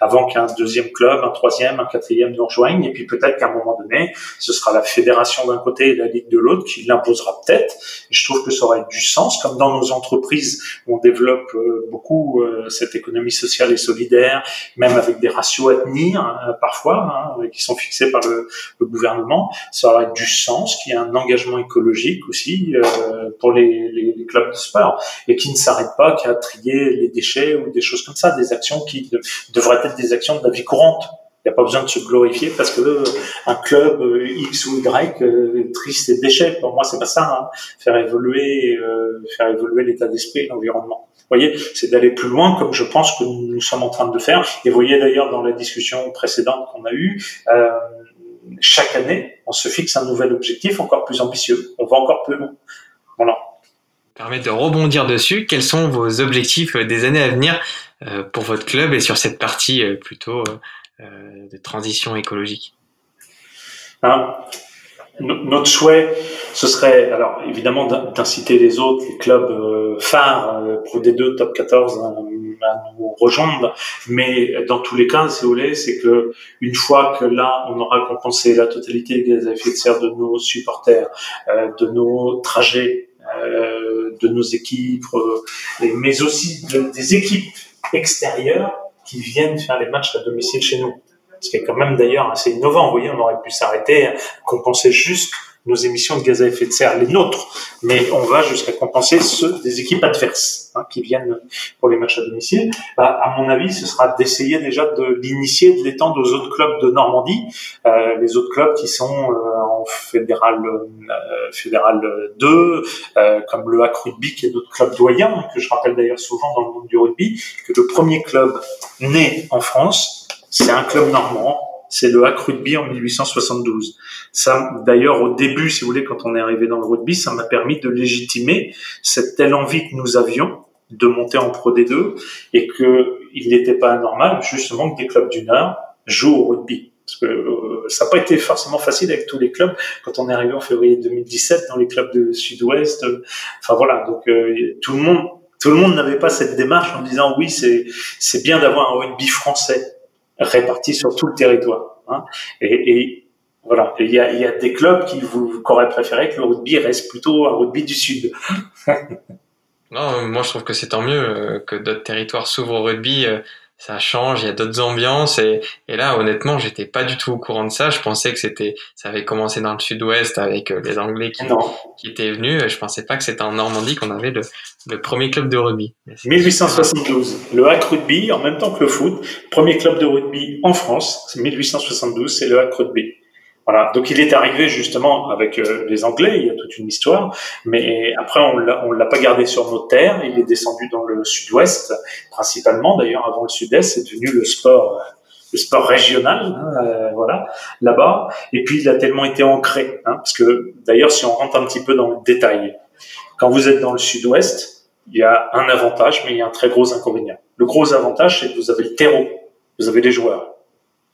avant, qu'un deuxième club, un troisième, un quatrième nous rejoignent. Et puis peut-être qu'à un moment donné, ce sera la fédération d'un côté et la ligue de l'autre qui l'imposera peut-être. Je trouve que ça aurait du sens, comme dans nos entreprises où on développe euh, beaucoup euh, cette économie sociale et solidaire, même avec des ratios à tenir hein, parfois, hein, qui sont fixés par le, gouvernement. Ça aurait du sens qu'il y ait un engagement écologique aussi euh, pour les clubs de sport et qui ne s'arrête pas qu'à trier les déchets ou des choses comme ça, des actions qui devraient être des actions de la vie courante Il n'y a pas besoin de se glorifier parce que euh, un club euh, X ou Y euh, triste et déchet. Pour moi, c'est pas ça. Hein. Faire évoluer, faire évoluer l'état d'esprit, l'environnement. Vous voyez, c'est d'aller plus loin, comme je pense que nous sommes en train de faire. Et vous voyez d'ailleurs dans la discussion précédente qu'on a eue, euh, chaque année, on se fixe un nouvel objectif encore plus ambitieux. On va encore plus loin. Voilà. Permet de rebondir dessus. Quels sont vos objectifs des années à venir pour votre club et sur cette partie plutôt euh, de transition écologique? Hein Notre souhait, ce serait, alors évidemment, d'inciter les autres, les clubs euh, phares, euh, Pro D2, Top 14, à, nous rejoindre. Mais dans tous les cas, si vous voulez, c'est que une fois que là, on aura compensé la totalité des gaz à effet de serre de nos supporters, de nos trajets, de nos équipes, mais aussi des équipes extérieures, qui viennent faire les matchs à domicile chez nous. Ce qui est quand même d'ailleurs assez innovant. Vous voyez, on aurait pu s'arrêter, compenser juste nos émissions de gaz à effet de serre, les nôtres, mais on va jusqu'à compenser ceux des équipes adverses hein, qui viennent pour les matchs à domicile. Bah, à mon avis, ce sera d'essayer déjà de l'initier, de l'étendre aux autres clubs de Normandie, euh, les autres clubs qui sont euh, en fédéral euh, fédéral 2, euh, comme le HAC Rugby, qui est notre club doyen, hein, que je rappelle d'ailleurs souvent dans le monde du rugby, que le premier club né en France, c'est un club normand c'est le hack rugby en 1872. Ça, d'ailleurs, au début, si vous voulez, quand on est arrivé dans le rugby, ça m'a permis de légitimer cette telle envie que nous avions de monter en Pro D2 et que il n'était pas anormal, justement, que des clubs du Nord jouent au rugby. Parce que euh, ça n'a pas été forcément facile avec tous les clubs quand on est arrivé en février 2017 dans les clubs de Sud-Ouest. enfin voilà, donc euh, tout le monde, tout le monde n'avait pas cette démarche en disant oui, c'est c'est bien d'avoir un rugby français répartis sur tout le territoire. Hein. Et, et, voilà, il y a, y a, des clubs qui vous auraient préféré que le rugby reste plutôt un rugby du sud. non, moi je trouve que c'est tant mieux euh, que d'autres territoires s'ouvrent au rugby. Ça change, il y a d'autres ambiances et, et là honnêtement j'étais pas du tout au courant de ça. Je pensais que c'était ça avait commencé dans le sud-ouest avec euh, les Anglais qui, qui étaient venus. Je pensais pas que c'était en Normandie qu'on avait le, le premier club de rugby. 1872, le hack rugby en même temps que le foot, premier club de rugby en France, c'est 1872, c'est le hack rugby. Voilà. Donc il est arrivé justement avec euh, les Anglais, il y a toute une histoire, mais après on l'a, l'a pas gardé sur nos terres. Il est descendu dans le sud-ouest principalement. D'ailleurs, avant le sud-est, c'est devenu le sport, le sport régional, hein, euh, voilà, là-bas. Et puis il a tellement été ancré, hein, parce que d'ailleurs, si on rentre un petit peu dans le détail, quand vous êtes dans le sud-ouest, il y a un avantage, mais il y a un très gros inconvénient. Le gros avantage, c'est que vous avez le terreau, vous avez les joueurs.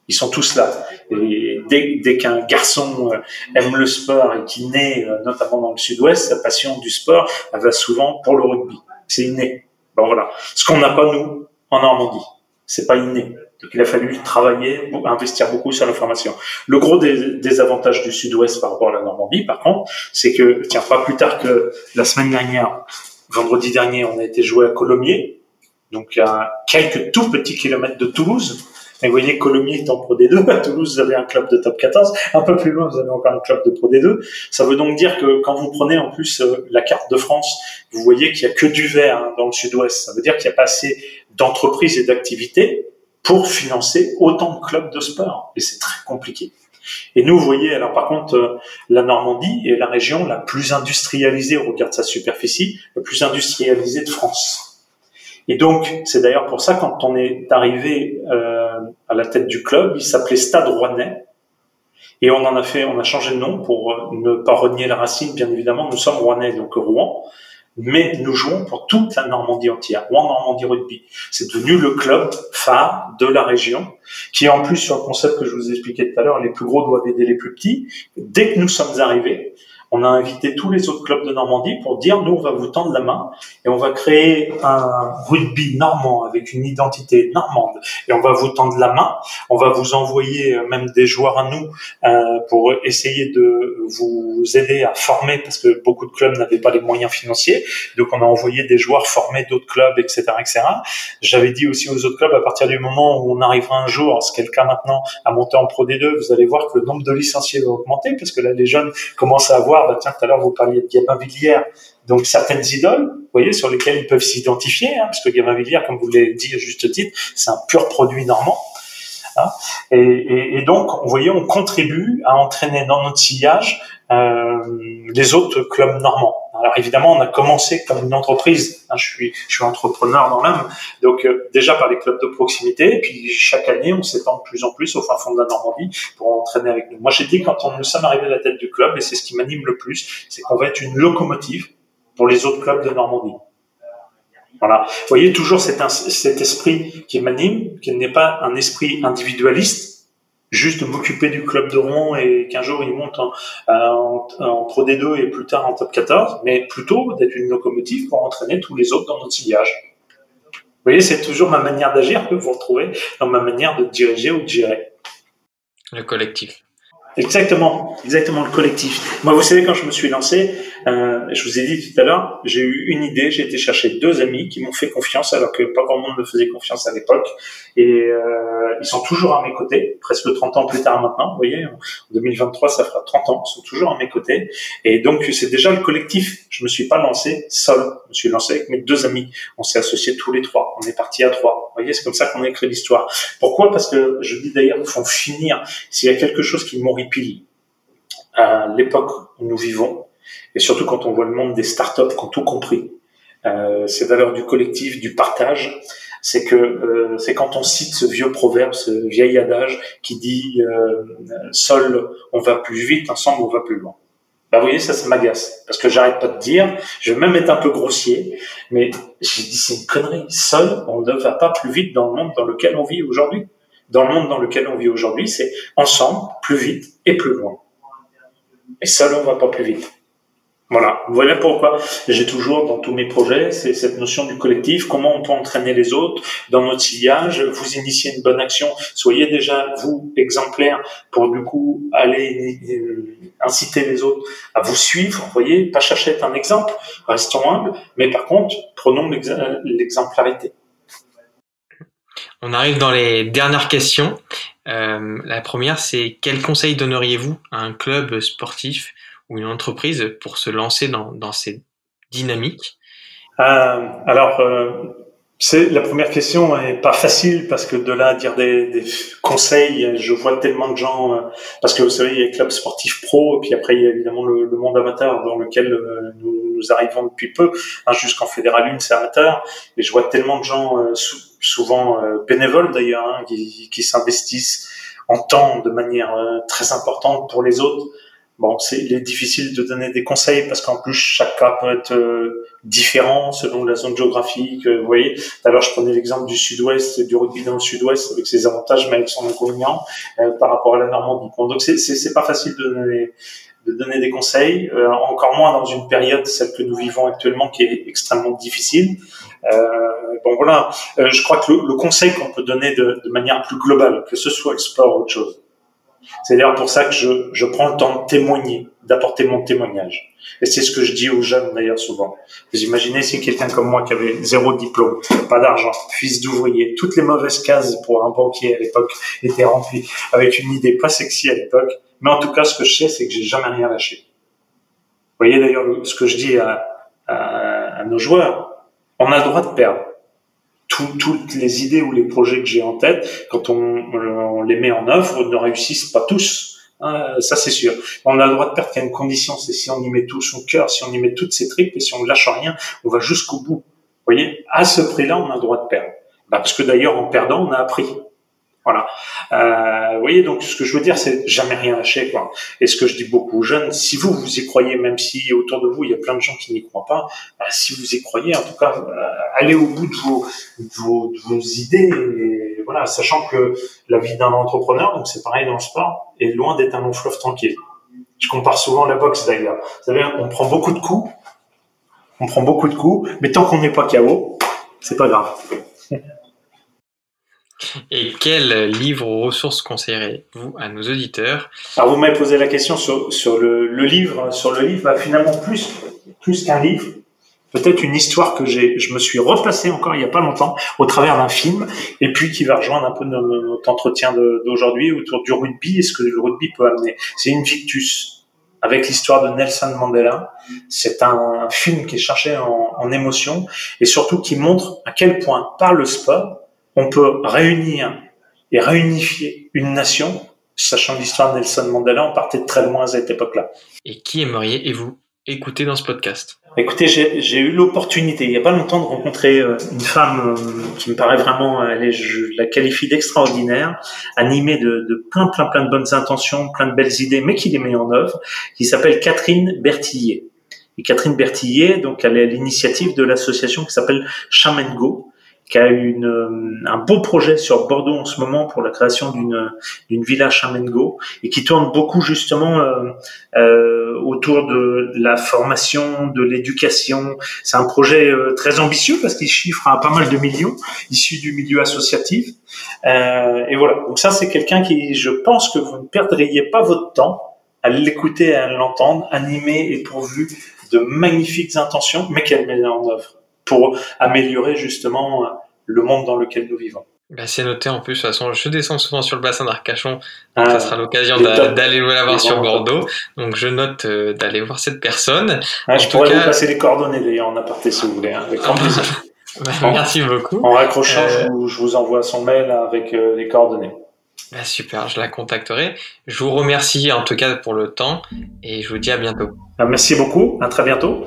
Ils sont tous là. Et dès, dès qu'un garçon euh, aime le sport et qui naît, euh, notamment dans le sud-ouest, sa passion du sport, elle va souvent pour le rugby. C'est inné. Bon voilà. Ce qu'on n'a pas nous en Normandie, c'est pas inné. Donc il a fallu travailler, investir beaucoup sur la formation. Le gros des, des avantages du Sud-Ouest par rapport à la Normandie, par contre, c'est que, tiens, pas plus tard que la semaine dernière, vendredi dernier, on a été joué à Colomiers, donc à quelques tout petits kilomètres de Toulouse. Et vous voyez, Colomiers est en Pro D2. À Toulouse, vous avez un club de top 14. Un peu plus loin, vous avez encore un club de Pro D2. Ça veut donc dire que quand vous prenez en plus euh, la carte de France, vous voyez qu'il y a que du vert hein, dans le sud-ouest. Ça veut dire qu'il n'y a pas assez d'entreprises et d'activités pour financer autant de clubs de sport. Et c'est très compliqué. Et nous, vous voyez, alors par contre, euh, la Normandie est la région la plus industrialisée au regard de sa superficie, la plus industrialisée de France. Et donc, c'est d'ailleurs pour ça, quand on est arrivé euh, à la tête du club, il s'appelait Stade Rouennais. Et on en a fait, on a changé de nom pour euh, ne pas renier la racine, bien évidemment. Nous sommes Rouennais, donc Rouen. Mais nous jouons pour toute la Normandie entière, Rouen Normandie Rugby. C'est devenu le club phare de la région, qui en plus sur le concept que je vous expliquais tout à l'heure, les plus gros doivent aider les plus petits. Dès que nous sommes arrivés, on a invité tous les autres clubs de Normandie pour dire nous on va vous tendre la main et on va créer un rugby normand avec une identité normande et on va vous tendre la main. On va vous envoyer euh, même des joueurs à nous euh, pour essayer de vous aider à former parce que beaucoup de clubs n'avaient pas les moyens financiers. Donc on a envoyé des joueurs formés d'autres clubs, etc., etc. J'avais dit aussi aux autres clubs à partir du moment où on arrivera un jour, ce qui est le cas maintenant, à monter en Pro D2, vous allez voir que le nombre de licenciés va augmenter parce que là les jeunes commencent à avoir tiens, tout à l'heure, vous parliez de Gabin Villière. Donc, certaines idoles, vous voyez, sur lesquelles ils peuvent s'identifier, hein, parce que Gabin Villière, comme vous l'avez dit à juste titre, c'est un pur produit normand. Hein. et, et, donc, vous voyez, on contribue à entraîner dans notre sillage euh, les autres clubs normands. Alors évidemment, on a commencé comme une entreprise. Hein, je suis, je suis entrepreneur dans l'âme, donc euh, déjà par les clubs de proximité. Et puis chaque année, on s'étend de plus en plus au fin fond de la Normandie pour entraîner avec nous. Moi, j'ai dit quand on nous sommes arrivés à la tête du club, et c'est ce qui m'anime le plus, c'est qu'on va être une locomotive pour les autres clubs de Normandie. Voilà. Vous voyez toujours cet, cet esprit qui m'anime, qui n'est pas un esprit individualiste, juste de m'occuper du club de Rouen et qu'un jour il monte en, en, en, Pro D2 et plus tard en Top 14, mais plutôt d'être une locomotive pour entraîner tous les autres dans notre sillage. Vous voyez, c'est toujours ma manière d'agir que vous retrouvez dans ma manière de diriger ou de gérer. Le collectif. Exactement, exactement le collectif. Moi, vous savez, quand je me suis lancé, euh, je vous ai dit tout à l'heure, j'ai eu une idée, j'ai été chercher deux amis qui m'ont fait confiance alors que pas grand monde me faisait confiance à l'époque. Et euh, ils sont toujours à mes côtés, presque 30 ans plus tard maintenant. Vous voyez, en 2023, ça fera 30 ans, ils sont toujours à mes côtés. Et donc, c'est déjà le collectif. Je me suis pas lancé seul, je me suis lancé avec mes deux amis. On s'est associés tous les trois. On est parti à trois. Vous voyez, c'est comme ça qu'on a écrit l'histoire. Pourquoi? Parce que je dis d'ailleurs, il faut finir. S'il y a quelque chose qui m'aurait à l'époque où nous vivons, et surtout quand on voit le monde des startups qui ont tout compris, euh, ces valeurs du collectif, du partage, c'est que euh, c'est quand on cite ce vieux proverbe, ce vieil adage qui dit euh, seul on va plus vite, ensemble on va plus loin. Bah vous voyez, ça, ça m'agace. Parce que j'arrête pas de dire, je vais même être un peu grossier, mais j'ai dit, c'est une connerie. Seul, on ne va pas plus vite dans le monde dans lequel on vit aujourd'hui dans le monde dans lequel on vit aujourd'hui, c'est ensemble, plus vite et plus loin. Et seul, on va pas plus vite. Voilà. Voilà pourquoi j'ai toujours dans tous mes projets cette notion du collectif. Comment on peut entraîner les autres dans notre sillage, vous initier une bonne action. Soyez déjà vous exemplaire pour du coup aller euh, inciter les autres à vous suivre. Vous voyez, pas chercher un exemple, restons humbles, mais par contre prenons l'exemplarité. On arrive dans les dernières questions. Euh, la première, c'est quel conseil donneriez-vous à un club sportif ou une entreprise pour se lancer dans, dans ces dynamiques? Euh, Alors, euh, c'est la première question est pas facile parce que de là à dire des, des conseils, je vois tellement de gens euh, parce que vous savez il y a les clubs sportifs pro et puis après il y a évidemment le, le monde amateur dans lequel euh, nous, nous, arrivons depuis peu, hein, jusqu'en fédéral 1 c'est amateur et je vois tellement de gens euh, souvent bénévoles d'ailleurs hein, qui, qui s'investissent en temps de manière très importante pour les autres Bon, c'est il est difficile de donner des conseils parce qu'en plus chaque cas peut être euh, différent selon la zone géographique. Euh, vous voyez, alors je prenais l'exemple du Sud-Ouest, du rugby dans le Sud-Ouest avec ses avantages mais avec son inconvénient euh, par rapport à la Normandie. Bon, donc c'est c'est pas facile de donner de donner des conseils, encore moins dans une période celle que nous vivons actuellement qui est extrêmement difficile. bon voilà, je crois que le, le conseil qu'on peut donner de, de manière plus globale, que ce soit sport ou autre chose, c'est d'ailleurs pour ça que je, je prends le temps de témoigner, d'apporter mon témoignage. Et c'est ce que je dis aux jeunes d'ailleurs souvent. Vous imaginez si quelqu'un comme moi qui avait zéro diplôme, pas d'argent, fils d'ouvrier, toutes les mauvaises cases pour un banquier à l'époque étaient remplies, avec une idée pas sexy à l'époque. Mais en tout cas, ce que je sais, c'est que j'ai jamais rien lâché. Vous voyez d'ailleurs ce que je dis à, à, à nos joueurs. On a le droit de perdre toutes les idées ou les projets que j'ai en tête, quand on, les met en œuvre, ne réussissent pas tous. Hein, ça, c'est sûr. On a le droit de perdre qu'à une condition, c'est si on y met tout son cœur, si on y met toutes ses tripes, et si on ne lâche rien, on va jusqu'au bout. Vous voyez, à ce prix-là, on a le droit de perdre. Bah, parce que d'ailleurs, en perdant, on a appris. Voilà. Euh, vous voyez, donc ce que je veux dire, c'est jamais rien lâcher, quoi. Et ce que je dis beaucoup aux jeunes, si vous vous y croyez, même si autour de vous il y a plein de gens qui n'y croient pas, bah, si vous y croyez, en tout cas, euh, allez au bout de vos, de vos, de vos idées. Voilà, sachant que la vie d'un entrepreneur, donc c'est pareil dans le sport, est loin d'être un long fleuve tranquille. Je compare souvent la boxe d'ailleurs. Vous savez, on prend beaucoup de coups, on prend beaucoup de coups, mais tant qu'on n'est pas KO, c'est pas grave. Et quel livre ou ressources conseillerez-vous à nos auditeurs? Alors vous m'avez posé la question sur, sur le, le, livre. Sur le livre, bah, finalement plus plus qu'un livre, peut-être une histoire que j'ai, je me suis replacé encore il n'y a pas longtemps au travers d'un film, et puis qui va rejoindre un peu notre entretien d'aujourd'hui autour du rugby et ce que le rugby peut amener. C'est Invictus avec l'histoire de Nelson Mandela. C'est un film qui est cherché en, émotion et surtout qui montre à quel point par le sport on peut réunir et réunifier une nation. Sachant l'histoire de Nelson Mandela, on partait de très loin à cette époque-là. Et qui aimeriez-vous écouter dans ce podcast? Écoutez, j'ai eu l'opportunité il n'y a pas longtemps de rencontrer euh, une femme euh, qui me paraît vraiment, elle est, je la qualifie d'extraordinaire, animée de, de, plein, plein, plein de bonnes intentions, plein de belles idées, mais qui les met en œuvre, qui s'appelle Catherine Bertillier. Et Catherine Bertillier, donc, elle est à l'initiative de l'association qui s'appelle Chamengo, qui a une, euh, un beau projet sur Bordeaux en ce moment pour la création d'une d'une villa Chamengo et qui tourne beaucoup justement euh, euh, autour de la formation, de l'éducation. C'est un projet euh, très ambitieux parce qu'il chiffre à pas mal de millions issus du milieu associatif. Euh, et voilà. Donc ça, c'est quelqu'un qui, je pense que vous ne perdriez pas votre temps à l'écouter, à l'entendre, animé et pourvu de magnifiques intentions, mais qu'elle met en œuvre pour améliorer justement le monde dans lequel nous vivons. Bah, c'est noté en plus, de toute façon, je descends souvent sur le bassin d'Arcachon, donc ça ah, sera l'occasion d'aller la voir sur Bordeaux. Donc je note euh, d'aller voir cette personne. Ah, je pourrais vous passer les coordonnées d'ailleurs en aparté si vous voulez, hein, avec grand plaisir. Bah, merci beaucoup. En raccrochant, euh, je, vous, envoie son mail avec euh, les coordonnées. Bah, super, je la contacterai. Je vous remercie en tout cas pour le temps et je vous dis à bientôt. Merci beaucoup, à très bientôt.